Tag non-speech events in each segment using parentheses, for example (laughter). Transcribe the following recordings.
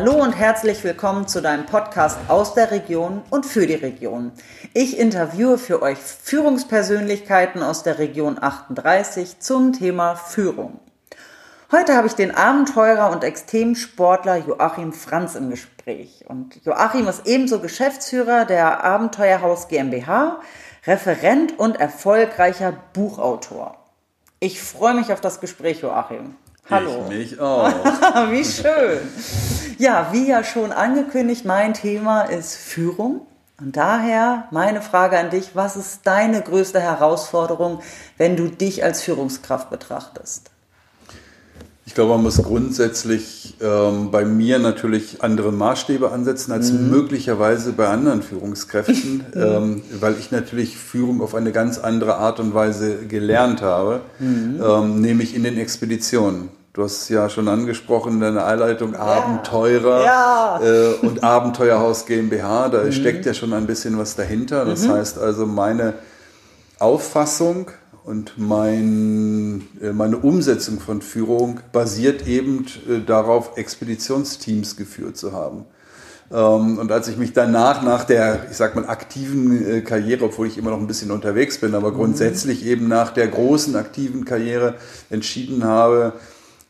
Hallo und herzlich willkommen zu deinem Podcast aus der Region und für die Region. Ich interviewe für euch Führungspersönlichkeiten aus der Region 38 zum Thema Führung. Heute habe ich den Abenteurer und Extremsportler Joachim Franz im Gespräch. Und Joachim ist ebenso Geschäftsführer der Abenteuerhaus GmbH, Referent und erfolgreicher Buchautor. Ich freue mich auf das Gespräch, Joachim. Hallo. Ich mich auch. (laughs) wie schön. Ja, wie ja schon angekündigt, mein Thema ist Führung. Und daher meine Frage an dich, was ist deine größte Herausforderung, wenn du dich als Führungskraft betrachtest? Ich glaube, man muss grundsätzlich ähm, bei mir natürlich andere Maßstäbe ansetzen als mhm. möglicherweise bei anderen Führungskräften, (laughs) ähm, weil ich natürlich Führung auf eine ganz andere Art und Weise gelernt habe, mhm. ähm, nämlich in den Expeditionen. Du hast ja schon angesprochen, deine Einleitung ja. Abenteurer ja. Äh, und Abenteuerhaus GmbH, da mhm. steckt ja schon ein bisschen was dahinter. Das mhm. heißt also, meine Auffassung und mein, äh, meine Umsetzung von Führung basiert eben äh, darauf, Expeditionsteams geführt zu haben. Ähm, und als ich mich danach, nach der, ich sag mal, aktiven äh, Karriere, obwohl ich immer noch ein bisschen unterwegs bin, aber mhm. grundsätzlich eben nach der großen aktiven Karriere entschieden habe,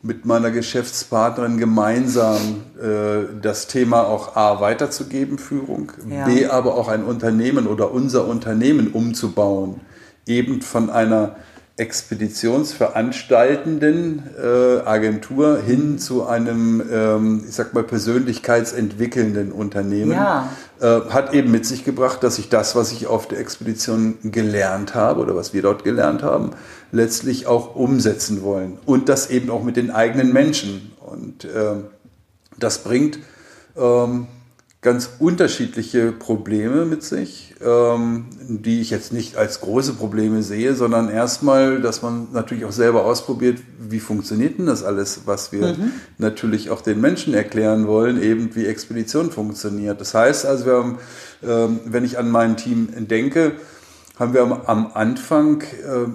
mit meiner Geschäftspartnerin gemeinsam äh, das Thema auch A weiterzugeben, Führung, ja. B aber auch ein Unternehmen oder unser Unternehmen umzubauen, eben von einer expeditionsveranstaltenden äh, Agentur hin zu einem, ähm, ich sag mal, persönlichkeitsentwickelnden Unternehmen, ja. äh, hat eben mit sich gebracht, dass ich das, was ich auf der Expedition gelernt habe oder was wir dort gelernt haben, letztlich auch umsetzen wollen. Und das eben auch mit den eigenen Menschen. Und äh, das bringt ähm, ganz unterschiedliche Probleme mit sich, ähm, die ich jetzt nicht als große Probleme sehe, sondern erstmal, dass man natürlich auch selber ausprobiert, wie funktioniert denn das alles, was wir mhm. natürlich auch den Menschen erklären wollen, eben wie Expedition funktioniert. Das heißt also, wir haben, ähm, wenn ich an mein Team denke, haben wir am Anfang äh,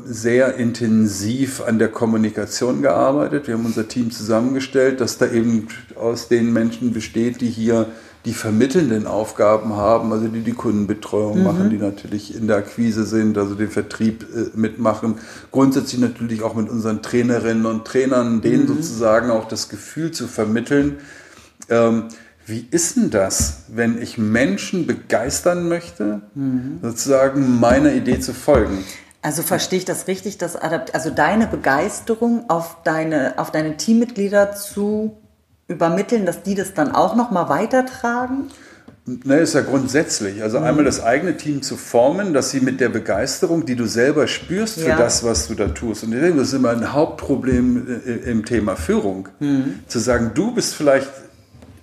sehr intensiv an der Kommunikation gearbeitet. Wir haben unser Team zusammengestellt, das da eben aus den Menschen besteht, die hier die vermittelnden Aufgaben haben, also die die Kundenbetreuung mhm. machen, die natürlich in der Akquise sind, also den Vertrieb äh, mitmachen. Grundsätzlich natürlich auch mit unseren Trainerinnen und Trainern, denen mhm. sozusagen auch das Gefühl zu vermitteln, ähm, wie ist denn das, wenn ich Menschen begeistern möchte, mhm. sozusagen meiner Idee zu folgen? Also verstehe ich das richtig, dass also deine Begeisterung auf deine, auf deine Teammitglieder zu übermitteln, dass die das dann auch nochmal weitertragen? Ne, ist ja grundsätzlich. Also einmal das eigene Team zu formen, dass sie mit der Begeisterung, die du selber spürst für ja. das, was du da tust. Und ich denke, das ist immer ein Hauptproblem äh, im Thema Führung. Mhm. Zu sagen, du bist vielleicht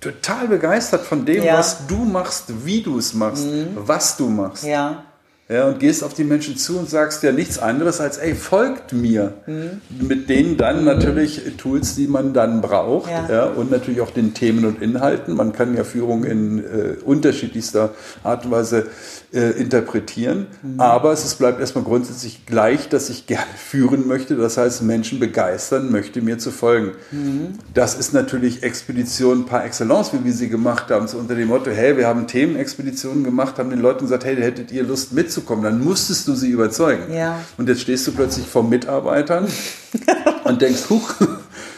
total begeistert von dem, ja. was du machst, wie du es machst, mhm. was du machst. Ja. Ja, und gehst auf die Menschen zu und sagst ja nichts anderes als, ey, folgt mir. Mhm. Mit denen dann natürlich Tools, die man dann braucht ja. ja. und natürlich auch den Themen und Inhalten. Man kann ja Führung in äh, unterschiedlichster Art und Weise äh, interpretieren, mhm. aber es bleibt erstmal grundsätzlich gleich, dass ich (laughs) gerne führen möchte, das heißt Menschen begeistern möchte, mir zu folgen. Mhm. Das ist natürlich Expedition par excellence, wie wir sie gemacht haben, so unter dem Motto, hey, wir haben Themenexpeditionen gemacht, haben den Leuten gesagt, hey, hättet ihr Lust mitzukommen, dann musstest du sie überzeugen. Ja. Und jetzt stehst du plötzlich vor Mitarbeitern (laughs) und denkst, huch,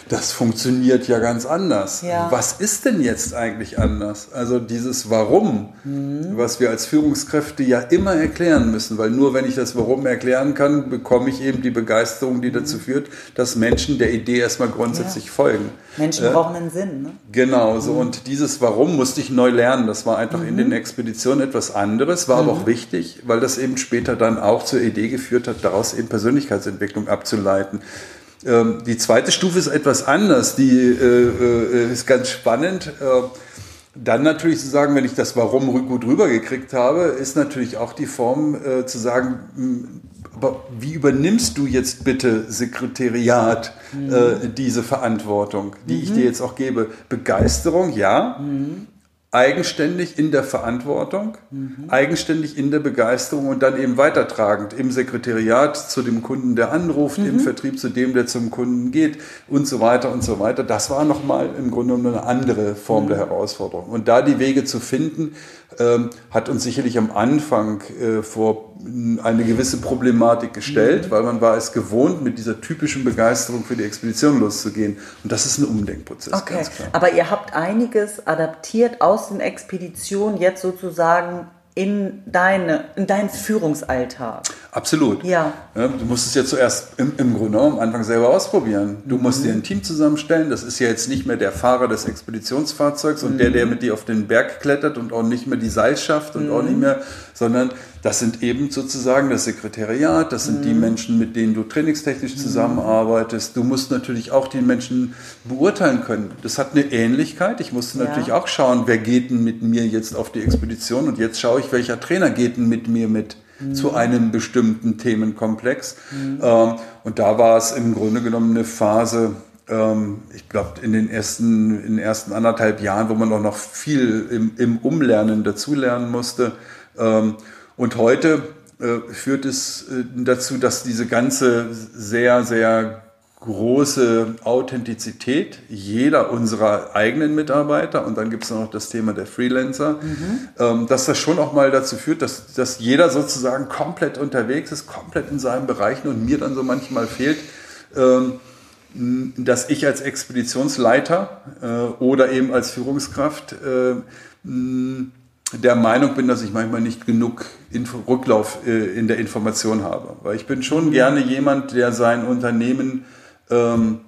das funktioniert ja ganz anders. Ja. Was ist denn jetzt eigentlich anders? Also dieses Warum, mhm. was wir als Führungskräfte ja immer erklären müssen, weil nur wenn ich das Warum erklären kann, bekomme ich eben die Begeisterung, die dazu führt, dass Menschen der Idee erstmal grundsätzlich ja. folgen. Menschen äh, brauchen einen Sinn. Ne? Genau, so mhm. und dieses Warum musste ich neu lernen. Das war einfach mhm. in den Expeditionen etwas anderes, war aber auch mhm. wichtig, weil das eben später dann auch zur Idee geführt hat, daraus eben Persönlichkeitsentwicklung abzuleiten. Ähm, die zweite Stufe ist etwas anders, die äh, äh, ist ganz spannend. Äh, dann natürlich zu sagen, wenn ich das Warum gut rübergekriegt habe, ist natürlich auch die Form äh, zu sagen, hm, aber wie übernimmst du jetzt bitte Sekretariat mhm. äh, diese Verantwortung, die mhm. ich dir jetzt auch gebe? Begeisterung, ja. Mhm. Eigenständig in der Verantwortung, mhm. eigenständig in der Begeisterung und dann eben weitertragend im Sekretariat zu dem Kunden, der anruft, mhm. im Vertrieb zu dem, der zum Kunden geht und so weiter und so weiter. Das war nochmal im Grunde genommen eine andere Form mhm. der Herausforderung. Und da die Wege zu finden, ähm, hat uns sicherlich am Anfang äh, vor eine gewisse Problematik gestellt, mhm. weil man war es gewohnt, mit dieser typischen Begeisterung für die Expedition loszugehen. Und das ist ein Umdenkprozess, okay. Aber ihr habt einiges adaptiert aus den Expeditionen jetzt sozusagen in, deine, in deinen Führungsalltag. Absolut. Ja. ja. Du musst es ja zuerst im, im Grunde am Anfang selber ausprobieren. Du mhm. musst dir ein Team zusammenstellen. Das ist ja jetzt nicht mehr der Fahrer des Expeditionsfahrzeugs und mhm. der, der mit dir auf den Berg klettert und auch nicht mehr die Seilschaft und mhm. auch nicht mehr, sondern das sind eben sozusagen das Sekretariat, das sind mhm. die Menschen, mit denen du trainingstechnisch mhm. zusammenarbeitest. Du musst natürlich auch die Menschen beurteilen können. Das hat eine Ähnlichkeit. Ich musste ja. natürlich auch schauen, wer geht denn mit mir jetzt auf die Expedition und jetzt schaue ich, welcher Trainer geht denn mit mir mit mhm. zu einem bestimmten Themenkomplex. Mhm. Ähm, und da war es im Grunde genommen eine Phase, ähm, ich glaube, in den ersten, in den ersten anderthalb Jahren, wo man auch noch viel im, im Umlernen dazulernen musste. Ähm, und heute äh, führt es äh, dazu, dass diese ganze sehr, sehr große Authentizität jeder unserer eigenen Mitarbeiter und dann gibt es noch das Thema der Freelancer, mhm. ähm, dass das schon auch mal dazu führt, dass, dass jeder sozusagen komplett unterwegs ist, komplett in seinen Bereichen und mir dann so manchmal fehlt, ähm, dass ich als Expeditionsleiter äh, oder eben als Führungskraft äh, der Meinung bin, dass ich manchmal nicht genug Info Rücklauf äh, in der Information habe. Weil ich bin schon gerne jemand, der sein Unternehmen ähm,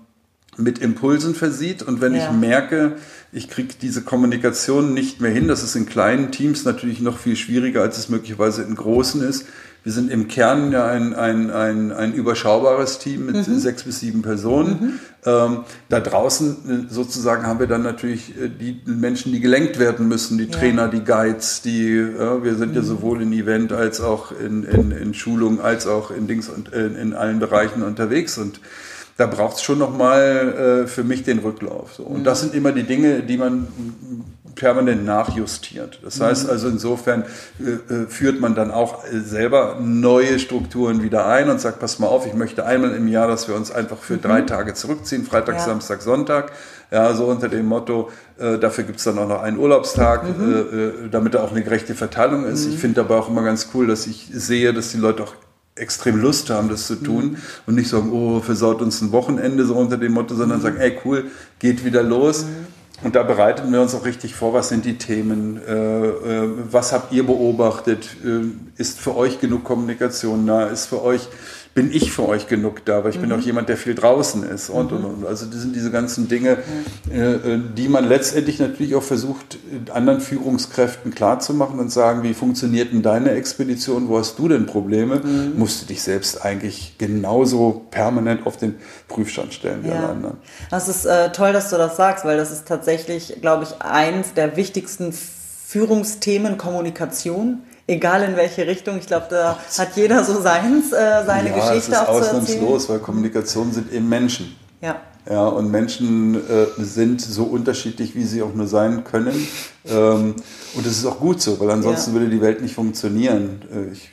mit Impulsen versieht und wenn ja. ich merke, ich kriege diese Kommunikation nicht mehr hin, das ist in kleinen Teams natürlich noch viel schwieriger, als es möglicherweise in großen ist, wir sind im Kern ja ein, ein, ein, ein überschaubares Team mit mhm. sechs bis sieben Personen. Mhm. Ähm, da draußen äh, sozusagen haben wir dann natürlich äh, die Menschen, die gelenkt werden müssen, die ja. Trainer, die Guides, die, äh, wir sind mhm. ja sowohl in Event als auch in, in, in Schulung, als auch in Dings und in, in allen Bereichen unterwegs und da braucht es schon nochmal äh, für mich den Rücklauf. So. Und das mhm. sind immer die Dinge, die man permanent nachjustiert. Das heißt mhm. also insofern äh, äh, führt man dann auch äh, selber neue Strukturen wieder ein und sagt, pass mal auf, ich möchte einmal im Jahr, dass wir uns einfach für mhm. drei Tage zurückziehen, Freitag, ja. Samstag, Sonntag. Ja, so unter dem Motto, äh, dafür gibt es dann auch noch einen Urlaubstag, mhm. Äh, äh, damit da auch eine gerechte Verteilung ist. Ich mhm. finde dabei auch immer ganz cool, dass ich sehe, dass die Leute auch extrem Lust haben, das zu tun mhm. und nicht sagen, oh, versaut uns ein Wochenende so unter dem Motto, sondern mhm. sagen, ey, cool, geht wieder los. Mhm. Und da bereiten wir uns auch richtig vor, was sind die Themen, äh, äh, was habt ihr beobachtet, äh, ist für euch genug Kommunikation da, ist für euch bin ich für euch genug da, weil ich mhm. bin auch jemand, der viel draußen ist und, mhm. und, und. Also das sind diese ganzen Dinge, äh, äh, die man letztendlich natürlich auch versucht, anderen Führungskräften klarzumachen und sagen, wie funktioniert denn deine Expedition, wo hast du denn Probleme? Mhm. Musst du dich selbst eigentlich genauso permanent auf den Prüfstand stellen wie ja. alle anderen. Das ist äh, toll, dass du das sagst, weil das ist tatsächlich, glaube ich, eins der wichtigsten Führungsthemen Kommunikation egal in welche Richtung. Ich glaube, da hat jeder so seins, äh, seine ja, Geschichte es ist ausnahmslos, weil Kommunikation sind eben Menschen. Ja. Ja, und Menschen äh, sind so unterschiedlich, wie sie auch nur sein können. Ähm, und das ist auch gut so, weil ansonsten ja. würde die Welt nicht funktionieren. Äh, ich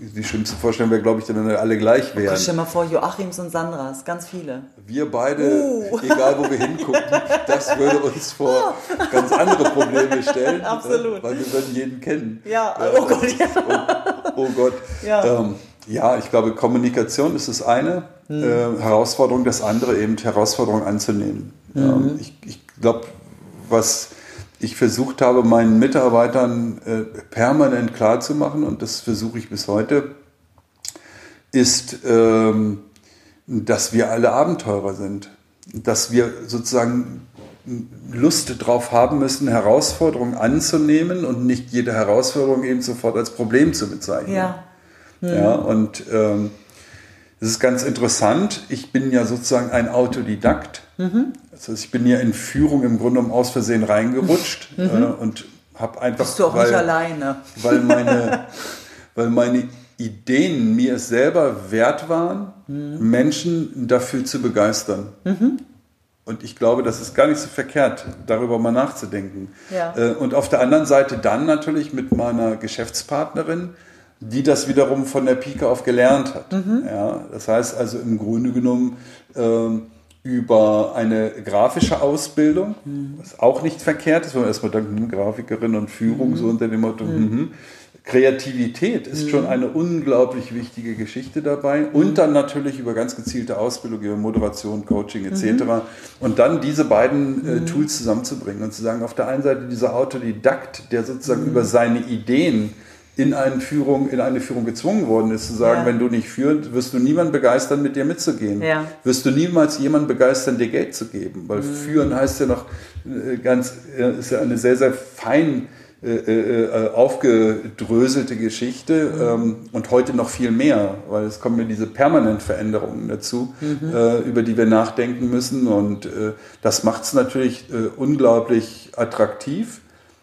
die schlimmste Vorstellung wäre, glaube ich, wenn wir alle gleich wären. stell mal vor, Joachims und Sandras, ganz viele. Wir beide, uh. egal wo wir hingucken, (laughs) das würde uns vor ganz andere Probleme stellen. (laughs) Absolut. Weil wir würden jeden kennen. Ja, oh Gott, ja. Und, (laughs) oh Gott. Ja. Ähm, ja, ich glaube, Kommunikation ist das eine, hm. äh, Herausforderung das andere, eben Herausforderung anzunehmen. Mhm. Ähm, ich ich glaube, was ich versucht habe, meinen Mitarbeitern äh, permanent klarzumachen, und das versuche ich bis heute, ist, ähm, dass wir alle Abenteurer sind. Dass wir sozusagen Lust drauf haben müssen, Herausforderungen anzunehmen und nicht jede Herausforderung eben sofort als Problem zu bezeichnen. Ja. Mhm. ja und ähm, das ist ganz interessant. Ich bin ja sozusagen ein Autodidakt. Mhm. Das heißt, ich bin ja in Führung im Grunde um aus Versehen reingerutscht mhm. äh, und habe einfach. Bist du auch weil, nicht alleine? Weil meine, (laughs) weil meine Ideen mir es selber wert waren, mhm. Menschen dafür zu begeistern. Mhm. Und ich glaube, das ist gar nicht so verkehrt, darüber mal nachzudenken. Ja. Äh, und auf der anderen Seite dann natürlich mit meiner Geschäftspartnerin, die das wiederum von der Pike auf gelernt hat. Mhm. Ja, das heißt also im Grunde genommen äh, über eine grafische Ausbildung, mhm. was auch nicht verkehrt ist, wenn man erstmal denkt, hm, Grafikerin und Führung, mhm. so unter dem Motto, mhm. mhm. Kreativität ist mhm. schon eine unglaublich wichtige Geschichte dabei. Und dann natürlich über ganz gezielte Ausbildung, über Moderation, Coaching etc. Mhm. Und dann diese beiden äh, mhm. Tools zusammenzubringen und zu sagen, auf der einen Seite dieser Autodidakt, der sozusagen über seine Ideen in eine Führung, in eine Führung gezwungen worden ist, zu sagen, ja. wenn du nicht führst, wirst du niemanden begeistern, mit dir mitzugehen. Ja. Wirst du niemals jemanden begeistern, dir Geld zu geben. Weil mhm. führen heißt ja noch äh, ganz, ist ja eine sehr, sehr fein äh, äh, äh, aufgedröselte Geschichte ähm, und heute noch viel mehr, weil es kommen ja diese permanenten Veränderungen dazu, mhm. äh, über die wir nachdenken müssen und äh, das macht es natürlich unglaublich attraktiv,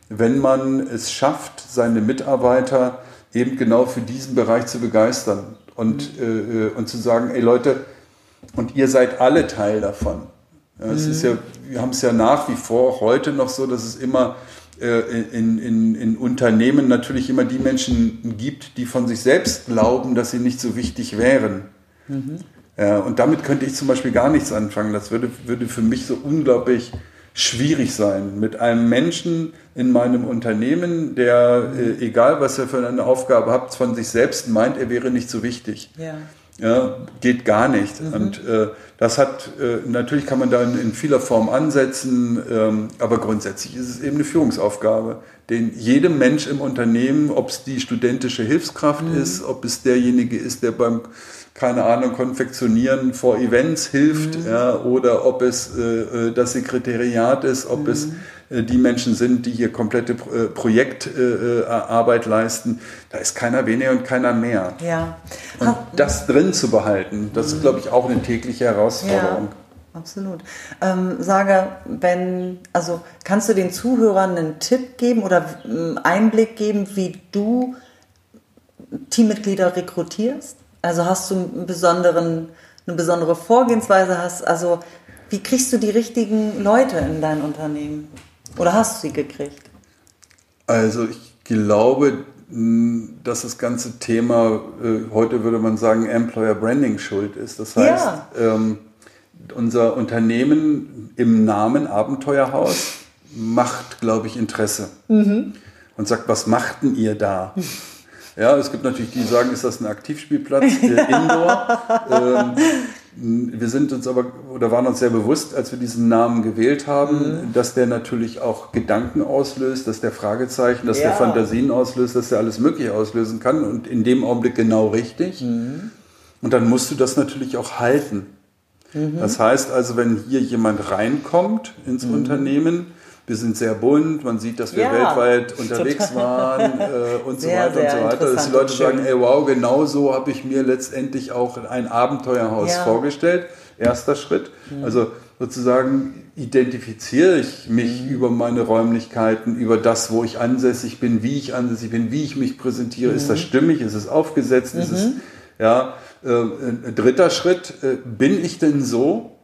wenn man es schafft, seine Mitarbeiter eben genau für diesen Bereich zu begeistern und, mhm. und zu sagen, ey Leute, und ihr seid alle Teil davon. Ja, es mhm. ist ja, wir haben es ja nach wie vor heute noch so, dass es immer äh, in, in, in Unternehmen natürlich immer die Menschen gibt, die von sich selbst glauben, dass sie nicht so wichtig wären. Mhm. Ja, und damit könnte ich zum Beispiel gar nichts anfangen. Das würde, würde für mich so unglaublich schwierig sein. Mit einem Menschen in meinem Unternehmen, der, äh, egal was er für eine Aufgabe hat, von sich selbst meint, er wäre nicht so wichtig. Ja. Ja, geht gar nicht. Mhm. Und äh, das hat, äh, natürlich kann man da in, in vieler Form ansetzen, ähm, aber grundsätzlich ist es eben eine Führungsaufgabe, den jedem Mensch im Unternehmen, ob es die studentische Hilfskraft mhm. ist, ob es derjenige ist, der beim, keine Ahnung, Konfektionieren vor Events hilft, mhm. ja, oder ob es äh, äh das Sekretariat ist, ob es mhm. Äh, die Menschen sind, die hier komplette äh, Projektarbeit leisten. Da ist keiner weniger und keiner mehr. Ja. Und das drin zu behalten, das ist, glaube ich, auch eine tägliche Herausforderung. Ja. Absolut. Ähm, sage, wenn, also kannst du den Zuhörern einen Tipp geben oder einen Einblick geben, wie du Teammitglieder rekrutierst? Also hast du einen besonderen, eine besondere Vorgehensweise? Hast, also wie kriegst du die richtigen Leute in dein Unternehmen? Oder hast du sie gekriegt? Also ich glaube, dass das ganze Thema, äh, heute würde man sagen, Employer Branding schuld ist. Das heißt, ja. ähm, unser Unternehmen im Namen Abenteuerhaus macht, glaube ich, Interesse. Mhm. Und sagt, was machten ihr da? (laughs) Ja, es gibt natürlich die, die sagen, ist das ein Aktivspielplatz, äh, (laughs) Indoor. ähm, wir sind uns aber oder waren uns sehr bewusst, als wir diesen Namen gewählt haben, mhm. dass der natürlich auch Gedanken auslöst, dass der Fragezeichen, dass ja. der Fantasien auslöst, dass der alles Mögliche auslösen kann und in dem Augenblick genau richtig. Mhm. Und dann musst du das natürlich auch halten. Mhm. Das heißt also, wenn hier jemand reinkommt ins mhm. Unternehmen, wir sind sehr bunt, man sieht, dass wir ja, weltweit unterwegs waren äh, (laughs) und sehr, so weiter und so weiter. Dass die Leute sagen, ey wow, genau so habe ich mir letztendlich auch ein Abenteuerhaus ja. vorgestellt. Erster Schritt. Mhm. Also sozusagen identifiziere ich mich mhm. über meine Räumlichkeiten, über das, wo ich ansässig bin, wie ich ansässig bin, wie ich mich präsentiere. Mhm. Ist das mhm. stimmig? Ist es aufgesetzt? Ist es, mhm. ja, äh, dritter Schritt, äh, bin ich denn so,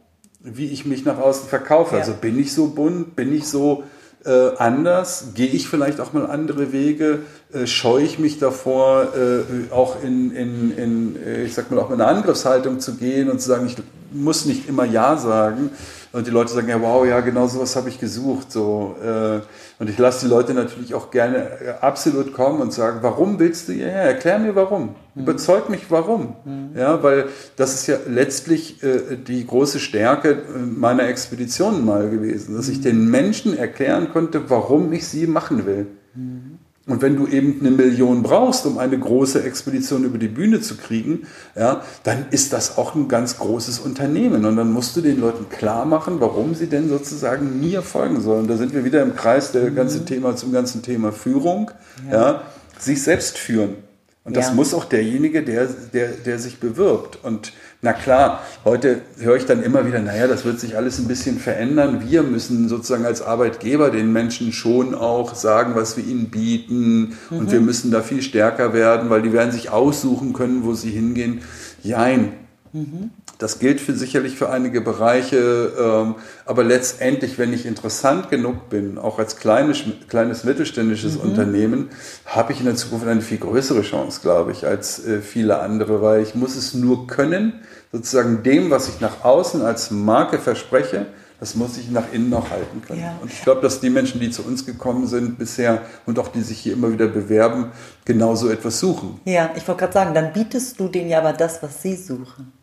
wie ich mich nach außen verkaufe. Ja. Also bin ich so bunt, bin ich so äh, anders, gehe ich vielleicht auch mal andere Wege, äh, scheue ich mich davor, äh, auch in, in, in, äh, ich sag mal, auch in eine Angriffshaltung zu gehen und zu sagen, ich muss nicht immer Ja sagen. Und die Leute sagen, ja, wow, ja, genau sowas habe ich gesucht. So, äh, und ich lasse die Leute natürlich auch gerne äh, absolut kommen und sagen, warum willst du hierher? Erklär mir warum. Mhm. Überzeug mich warum. Mhm. Ja, weil das ist ja letztlich äh, die große Stärke äh, meiner Expeditionen mal gewesen, dass ich mhm. den Menschen erklären konnte, warum ich sie machen will. Mhm. Und wenn du eben eine Million brauchst, um eine große Expedition über die Bühne zu kriegen, ja, dann ist das auch ein ganz großes Unternehmen. Und dann musst du den Leuten klar machen, warum sie denn sozusagen mir folgen sollen. Da sind wir wieder im Kreis der mhm. ganze Thema zum ganzen Thema Führung. Ja. ja sich selbst führen. Und das ja. muss auch derjenige, der, der, der sich bewirbt. Und na klar, heute höre ich dann immer wieder, naja, das wird sich alles ein bisschen verändern. Wir müssen sozusagen als Arbeitgeber den Menschen schon auch sagen, was wir ihnen bieten. Mhm. Und wir müssen da viel stärker werden, weil die werden sich aussuchen können, wo sie hingehen. Jein. Mhm. Das gilt für, sicherlich für einige Bereiche, ähm, aber letztendlich, wenn ich interessant genug bin, auch als kleines, kleines mittelständisches mhm. Unternehmen, habe ich in der Zukunft eine viel größere Chance, glaube ich, als äh, viele andere, weil ich muss es nur können, sozusagen dem, was ich nach außen als Marke verspreche, das muss ich nach innen noch halten können. Ja. Und ich glaube, dass die Menschen, die zu uns gekommen sind bisher und auch die sich hier immer wieder bewerben, genau so etwas suchen. Ja, ich wollte gerade sagen, dann bietest du denen ja aber das, was sie suchen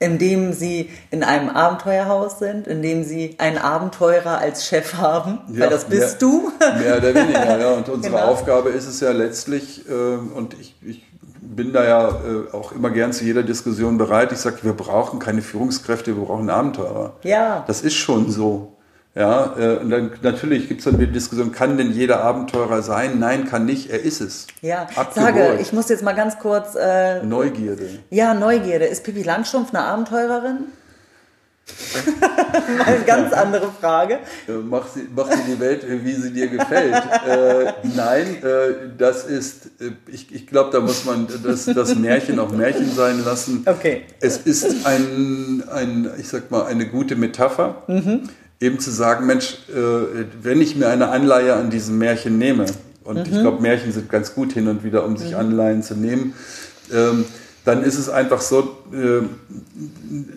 indem sie in einem Abenteuerhaus sind, indem sie einen Abenteurer als Chef haben, ja, weil das bist mehr, du. Mehr oder weniger, ja. (laughs) Und unsere genau. Aufgabe ist es ja letztlich, äh, und ich, ich bin da ja äh, auch immer gern zu jeder Diskussion bereit. Ich sage, wir brauchen keine Führungskräfte, wir brauchen Abenteurer. Ja. Das ist schon so. Ja, äh, und dann natürlich gibt es dann die Diskussion, kann denn jeder Abenteurer sein? Nein, kann nicht, er ist es. Ja, sage, ich muss jetzt mal ganz kurz. Äh, Neugierde. Ja, Neugierde. Ist Pippi Langstrumpf eine Abenteurerin? (laughs) Mal eine ganz andere Frage. Mach, sie, mach sie die Welt, wie sie dir gefällt. äh, nein, äh, das ist, äh, ich, ich glaube, da muss man das, das Märchen auch Märchen sein lassen. Okay. Es ist ein, ein ich sag mal, eine gute Metapher. Mhm eben zu sagen, Mensch, äh, wenn ich mir eine Anleihe an diesem Märchen nehme, und mhm. ich glaube, Märchen sind ganz gut hin und wieder, um sich mhm. Anleihen zu nehmen, ähm, dann ist es einfach so, äh,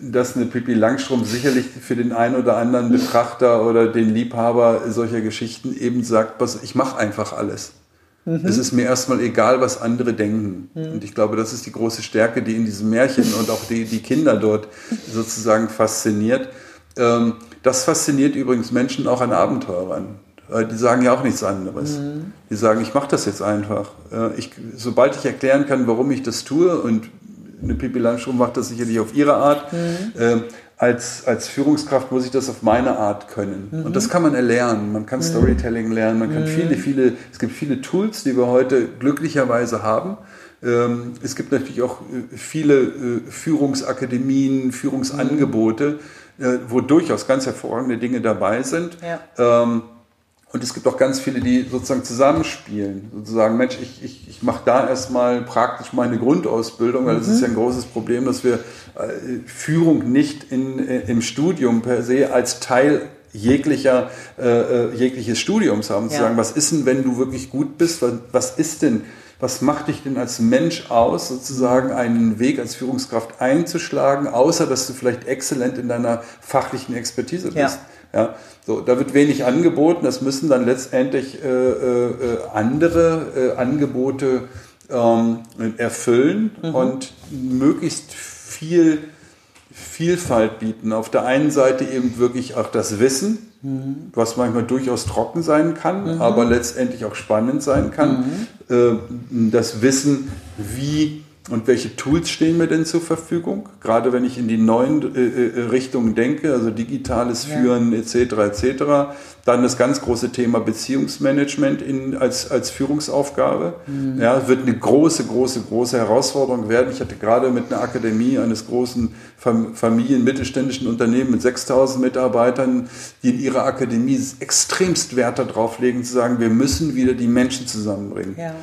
dass eine Pippi Langstrumpf sicherlich für den einen oder anderen Betrachter oder den Liebhaber solcher Geschichten eben sagt, was, ich mache einfach alles. Mhm. Es ist mir erstmal egal, was andere denken. Mhm. Und ich glaube, das ist die große Stärke, die in diesem Märchen und auch die, die Kinder dort (laughs) sozusagen fasziniert. Ähm, das fasziniert übrigens Menschen auch an Abenteurern. Die sagen ja auch nichts anderes. Mhm. Die sagen, ich mache das jetzt einfach. Ich, sobald ich erklären kann, warum ich das tue, und eine Pippi Langstrumpf macht das sicherlich auf ihre Art, mhm. äh, als, als Führungskraft muss ich das auf meine Art können. Mhm. Und das kann man erlernen. Man kann mhm. Storytelling lernen, man kann mhm. viele, viele, es gibt viele Tools, die wir heute glücklicherweise haben. Ähm, es gibt natürlich auch äh, viele äh, Führungsakademien, Führungsangebote äh, wo durchaus ganz hervorragende Dinge dabei sind. Ja. Ähm, und es gibt auch ganz viele, die sozusagen zusammenspielen. Sozusagen, Mensch, ich, ich, ich mache da erstmal praktisch meine Grundausbildung, weil es mhm. ist ja ein großes Problem, dass wir äh, Führung nicht in, äh, im Studium per se als Teil jeglicher, äh, äh jegliches Studiums haben. Zu ja. sagen, was ist denn, wenn du wirklich gut bist? Was, was ist denn was macht dich denn als Mensch aus, sozusagen einen Weg als Führungskraft einzuschlagen, außer dass du vielleicht exzellent in deiner fachlichen Expertise bist? Ja. ja so, da wird wenig angeboten, das müssen dann letztendlich äh, äh, andere äh, Angebote ähm, erfüllen mhm. und möglichst viel Vielfalt bieten. Auf der einen Seite eben wirklich auch das Wissen, mhm. was manchmal durchaus trocken sein kann, mhm. aber letztendlich auch spannend sein kann. Mhm. Äh, das Wissen, wie und welche Tools stehen mir denn zur Verfügung? Gerade wenn ich in die neuen äh, äh Richtungen denke, also digitales Führen ja. etc. etc. Dann das ganz große Thema Beziehungsmanagement in, als, als Führungsaufgabe. Mhm. Ja, wird eine große, große, große Herausforderung werden. Ich hatte gerade mit einer Akademie eines großen Familien, mittelständischen Unternehmen mit 6000 Mitarbeitern, die in ihrer Akademie extremst Wert darauf legen, zu sagen, wir müssen wieder die Menschen zusammenbringen. Ja.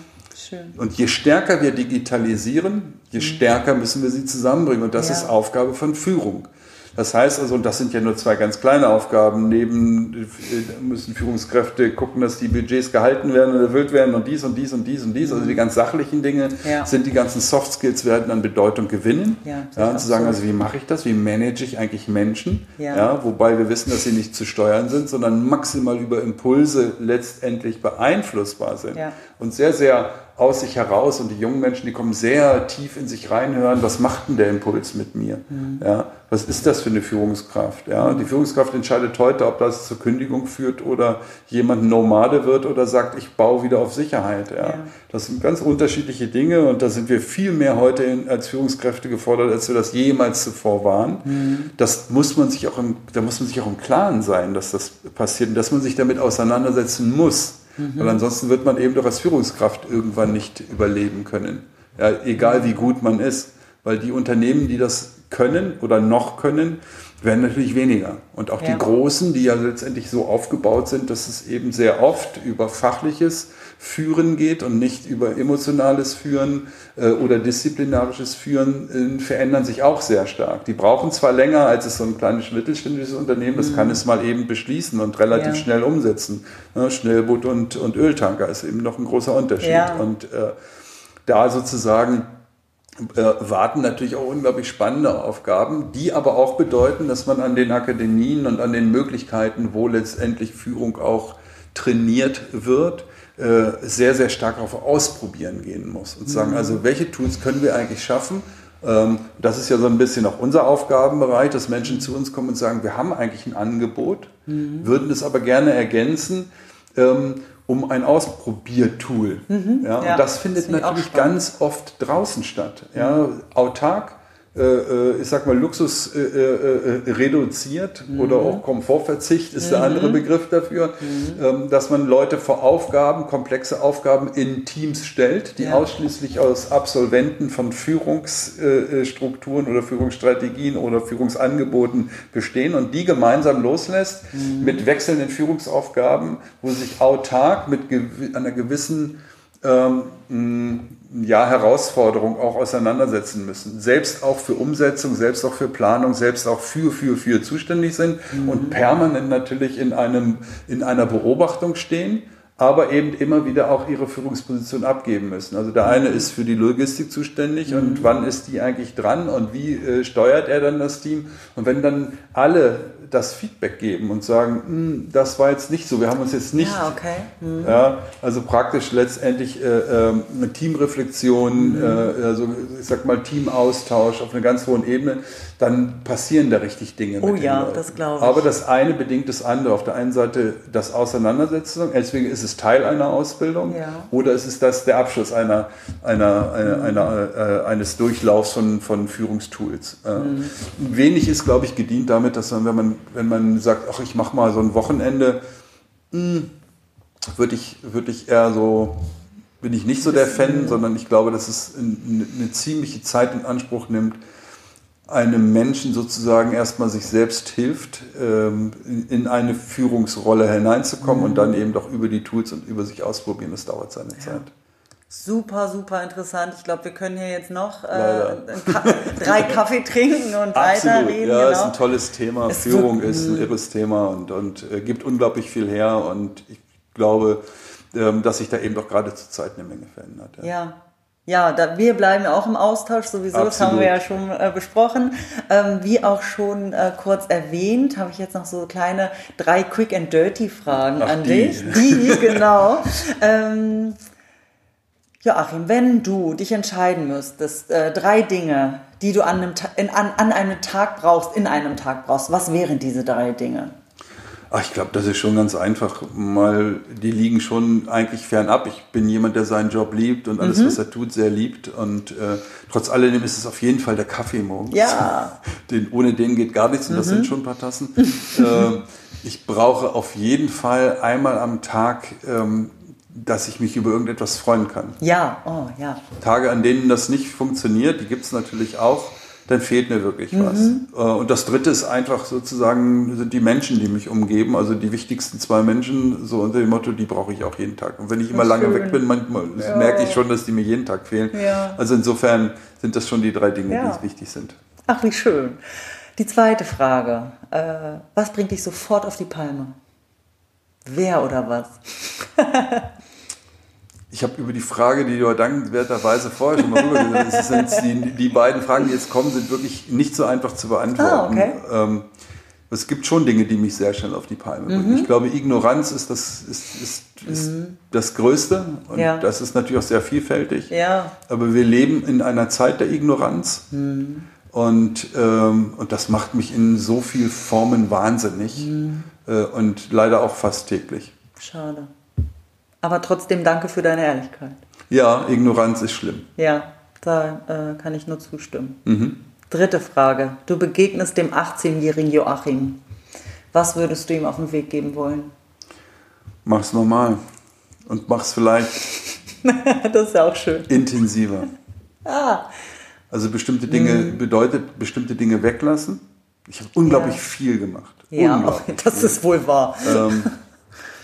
Schön. Und je stärker wir digitalisieren, je mhm. stärker müssen wir sie zusammenbringen. Und das ja. ist Aufgabe von Führung. Das heißt also, und das sind ja nur zwei ganz kleine Aufgaben, neben äh, müssen Führungskräfte gucken, dass die Budgets gehalten werden und erfüllt werden und dies und dies und dies und dies. Also die ganz sachlichen Dinge ja. sind die ganzen Soft Skills werden an Bedeutung gewinnen. Ja, ja und zu sagen, so. also wie mache ich das? Wie manage ich eigentlich Menschen? Ja. wobei wir wissen, dass sie nicht zu steuern sind, sondern maximal über Impulse letztendlich beeinflussbar sind. Und sehr, sehr aus sich heraus und die jungen Menschen, die kommen sehr tief in sich reinhören, was macht denn der Impuls mit mir? Mhm. Ja, was ist das für eine Führungskraft? Ja, die Führungskraft entscheidet heute, ob das zur Kündigung führt oder jemand Nomade wird oder sagt, ich baue wieder auf Sicherheit. Ja, ja. das sind ganz unterschiedliche Dinge und da sind wir viel mehr heute als Führungskräfte gefordert, als wir das jemals zuvor waren. Mhm. Das muss man sich auch im, da muss man sich auch im Klaren sein, dass das passiert und dass man sich damit auseinandersetzen muss. Mhm. Weil ansonsten wird man eben doch als Führungskraft irgendwann nicht überleben können. Ja, egal wie gut man ist. Weil die Unternehmen, die das können oder noch können, werden natürlich weniger. Und auch ja. die Großen, die ja letztendlich so aufgebaut sind, dass es eben sehr oft über fachliches Führen geht und nicht über emotionales Führen äh, oder disziplinarisches Führen, äh, verändern sich auch sehr stark. Die brauchen zwar länger, als es so ein kleines mittelständisches Unternehmen, das mhm. kann es mal eben beschließen und relativ ja. schnell umsetzen. Ja, Schnellboot und, und Öltanker ist eben noch ein großer Unterschied. Ja. Und äh, da sozusagen warten natürlich auch unglaublich spannende Aufgaben, die aber auch bedeuten, dass man an den Akademien und an den Möglichkeiten, wo letztendlich Führung auch trainiert wird, äh, sehr, sehr stark auf Ausprobieren gehen muss und sagen, mhm. also welche Tools können wir eigentlich schaffen? Ähm, das ist ja so ein bisschen auch unser Aufgabenbereich, dass Menschen zu uns kommen und sagen, wir haben eigentlich ein Angebot, mhm. würden es aber gerne ergänzen ähm, um ein Ausprobiertool. Mhm, ja, ja, und das findet das natürlich ganz oft draußen statt. Ja, autark ich sag mal, Luxus äh, äh, reduziert mhm. oder auch Komfortverzicht ist mhm. der andere Begriff dafür, mhm. ähm, dass man Leute vor Aufgaben, komplexe Aufgaben in Teams stellt, die ja. ausschließlich aus Absolventen von Führungsstrukturen oder Führungsstrategien oder Führungsangeboten bestehen und die gemeinsam loslässt mhm. mit wechselnden Führungsaufgaben, wo sich autark mit einer gewissen ähm, ja, Herausforderung auch auseinandersetzen müssen. Selbst auch für Umsetzung, selbst auch für Planung, selbst auch für, für, für zuständig sind mhm. und permanent natürlich in, einem, in einer Beobachtung stehen aber eben immer wieder auch ihre Führungsposition abgeben müssen. Also der eine ist für die Logistik zuständig und mhm. wann ist die eigentlich dran und wie äh, steuert er dann das Team? Und wenn dann alle das Feedback geben und sagen, hm, das war jetzt nicht so, wir haben uns jetzt nicht, ja, okay. mhm. ja, also praktisch letztendlich äh, äh, eine Teamreflexion, mhm. äh, also ich sag mal Teamaustausch auf einer ganz hohen Ebene, dann passieren da richtig Dinge. Oh ja, das glaube ich. Aber das eine bedingt das andere. Auf der einen Seite das Auseinandersetzen, deswegen ist es Teil einer Ausbildung ja. oder ist es das der Abschluss einer, einer, einer, einer äh, eines Durchlaufs von, von Führungstools. Äh, mhm. Wenig ist, glaube ich, gedient damit, dass man, wenn man wenn man sagt, ach, ich mache mal so ein Wochenende, hm, würde ich, würd ich eher so, bin ich nicht so der Fan, sondern ich glaube, dass es eine ziemliche Zeit in Anspruch nimmt, einem Menschen sozusagen erstmal sich selbst hilft, ähm, in eine Führungsrolle hineinzukommen und dann eben doch über die Tools und über sich ausprobieren. Das dauert seine ja. Zeit. Super, super interessant. Ich glaube, wir können hier jetzt noch äh, (laughs) drei Kaffee trinken und weiterreden. Ja, genau. ist ein tolles Thema. Es Führung ist ein irres Thema und, und äh, gibt unglaublich viel her. Und ich glaube, ähm, dass sich da eben doch gerade zur Zeit eine Menge verändert. Ja. ja. Ja, da, wir bleiben auch im Austausch, sowieso, Absolut. das haben wir ja schon äh, besprochen. Ähm, wie auch schon äh, kurz erwähnt, habe ich jetzt noch so kleine drei Quick and Dirty Fragen Ach, an die. dich. Die, genau. ähm, Joachim, wenn du dich entscheiden müsstest, äh, drei Dinge, die du an einem, in, an, an einem Tag brauchst, in einem Tag brauchst, was wären diese drei Dinge? Ach, ich glaube, das ist schon ganz einfach. Mal, die liegen schon eigentlich fernab. Ich bin jemand, der seinen Job liebt und alles, mhm. was er tut, sehr liebt. Und äh, trotz alledem ist es auf jeden Fall der Kaffee morgens. Ja. (laughs) Den, ohne den geht gar nichts und mhm. das sind schon ein paar Tassen. (laughs) äh, ich brauche auf jeden Fall einmal am Tag ähm, dass ich mich über irgendetwas freuen kann. Ja, oh ja. Tage, an denen das nicht funktioniert, die gibt es natürlich auch, dann fehlt mir wirklich mhm. was. Äh, und das dritte ist einfach sozusagen, sind die Menschen, die mich umgeben, also die wichtigsten zwei Menschen, so unter dem Motto, die brauche ich auch jeden Tag. Und wenn ich immer lange schön. weg bin, manchmal ja. merke ich schon, dass die mir jeden Tag fehlen. Ja. Also insofern sind das schon die drei Dinge, ja. die wichtig sind. Ach, wie schön. Die zweite Frage. Äh, was bringt dich sofort auf die Palme? Wer oder was? (laughs) Ich habe über die Frage, die du dankenswerterweise vorher schon mal rübergesetzt die, die beiden Fragen, die jetzt kommen, sind wirklich nicht so einfach zu beantworten. Ah, okay. ähm, es gibt schon Dinge, die mich sehr schnell auf die Palme bringen. Mhm. Ich glaube, Ignoranz ist das, ist, ist, ist mhm. das Größte und ja. das ist natürlich auch sehr vielfältig. Ja. Aber wir leben in einer Zeit der Ignoranz mhm. und, ähm, und das macht mich in so vielen Formen wahnsinnig mhm. äh, und leider auch fast täglich. Schade. Aber trotzdem danke für deine Ehrlichkeit. Ja, Ignoranz ist schlimm. Ja, da äh, kann ich nur zustimmen. Mhm. Dritte Frage. Du begegnest dem 18-jährigen Joachim. Was würdest du ihm auf den Weg geben wollen? Mach's normal. Und mach's vielleicht. (laughs) das ist auch schön. Intensiver. (laughs) Ah. Also bestimmte Dinge mhm. bedeutet bestimmte Dinge weglassen. Ich habe unglaublich ja. viel gemacht. Ja, (laughs) das viel. ist wohl wahr. Ähm,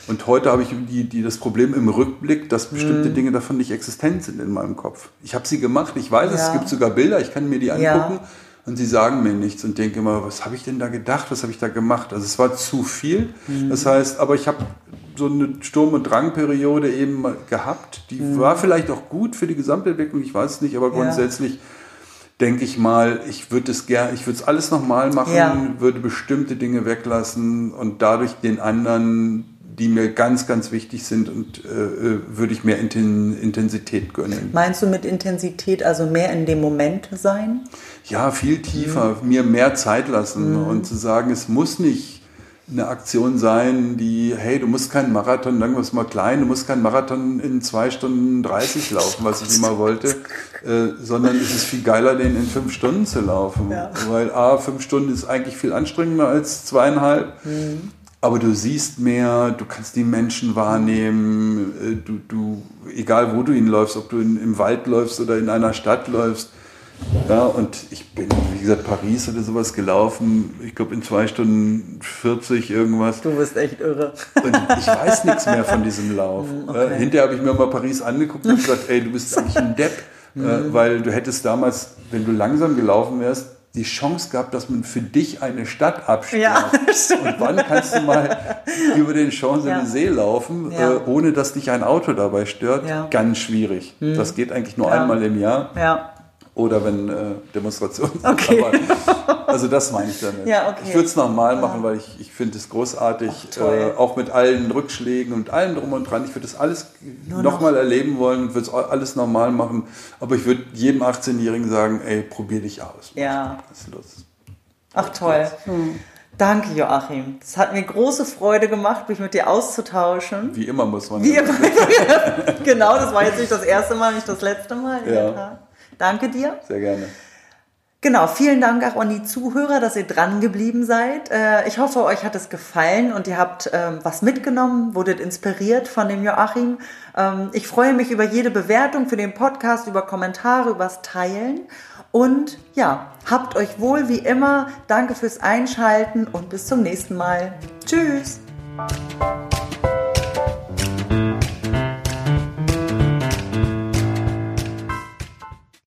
und heute habe ich die, die, das Problem im Rückblick, dass bestimmte mhm. Dinge davon nicht existent sind in meinem Kopf. Ich habe sie gemacht, ich weiß ja. es, gibt sogar Bilder, ich kann mir die angucken. Ja. Und sie sagen mir nichts und denke immer, was habe ich denn da gedacht, was habe ich da gemacht? Also es war zu viel. Mhm. Das heißt, aber ich habe so eine Sturm- und Drangperiode eben gehabt. Die mhm. war vielleicht auch gut für die Gesamtentwicklung, ich weiß es nicht, aber grundsätzlich ja. denke ich mal, ich würde es gerne, ich würde es alles nochmal machen, ja. würde bestimmte Dinge weglassen und dadurch den anderen die mir ganz, ganz wichtig sind und äh, äh würde ich mehr Intensität gönnen. Meinst du mit Intensität also mehr in dem Moment sein? Ja, viel tiefer, mhm. mir mehr Zeit lassen mhm. und zu sagen, es muss nicht eine Aktion sein, die, hey, du musst keinen Marathon, sagen wir es mal klein, du musst keinen Marathon in zwei Stunden 30 laufen, was ich immer wollte, äh, sondern es ist viel geiler, den in fünf Stunden zu laufen. Ja. Weil A, fünf Stunden ist eigentlich viel anstrengender als zweieinhalb. Mhm. Aber du siehst mehr, du kannst die Menschen wahrnehmen, äh, du, du, egal wo du ihn läufst, ob du in, im Wald läufst oder in einer Stadt läufst, ja, und ich bin, wie gesagt, Paris oder sowas gelaufen. Ich glaube in zwei Stunden 40 irgendwas. Du bist echt irre. Und ich weiß nichts mehr von diesem Lauf. (laughs) Okay. Hinterher habe ich mir mal Paris angeguckt und gesagt, ey, du bist eigentlich ein Depp. (laughs) Mhm. Weil du hättest damals, wenn du langsam gelaufen wärst, die Chance gehabt, dass man für dich eine Stadt absperrt. Ja, (laughs) und wann kannst du mal über den Champs-Élysées ja. laufen, ja. Äh, ohne dass dich ein Auto dabei stört? Ganz schwierig. Mhm. Das geht eigentlich nur einmal im Jahr. Ja oder wenn äh, Demonstrationen sind. Okay. Aber, also das meine ich damit. Ja, okay. Ich würde es nochmal machen, weil ich, ich finde es großartig, Ach, äh, auch mit allen Rückschlägen und allem drum und dran. Ich würde das alles nochmal noch. erleben wollen und würde es alles normal machen. Aber ich würde jedem 18-Jährigen sagen, ey, probier dich aus. Ja. Was ist los? Ach toll. Hm. Danke, Joachim. Es hat mir große Freude gemacht, mich mit dir auszutauschen. Wie immer muss man. Wie immer. (laughs) genau, das war jetzt nicht das erste Mal, nicht das letzte Mal. Ja. Danke dir. Sehr gerne. Genau, vielen Dank auch an die Zuhörer, dass ihr dran geblieben seid. Äh, ich hoffe, euch hat es gefallen und ihr habt ähm, was mitgenommen, wurdet inspiriert von dem Joachim. Ähm, ich freue mich über jede Bewertung für den Podcast, über Kommentare, übers Teilen. Und ja, habt euch wohl wie immer. Danke fürs Einschalten und bis zum nächsten Mal. Tschüss.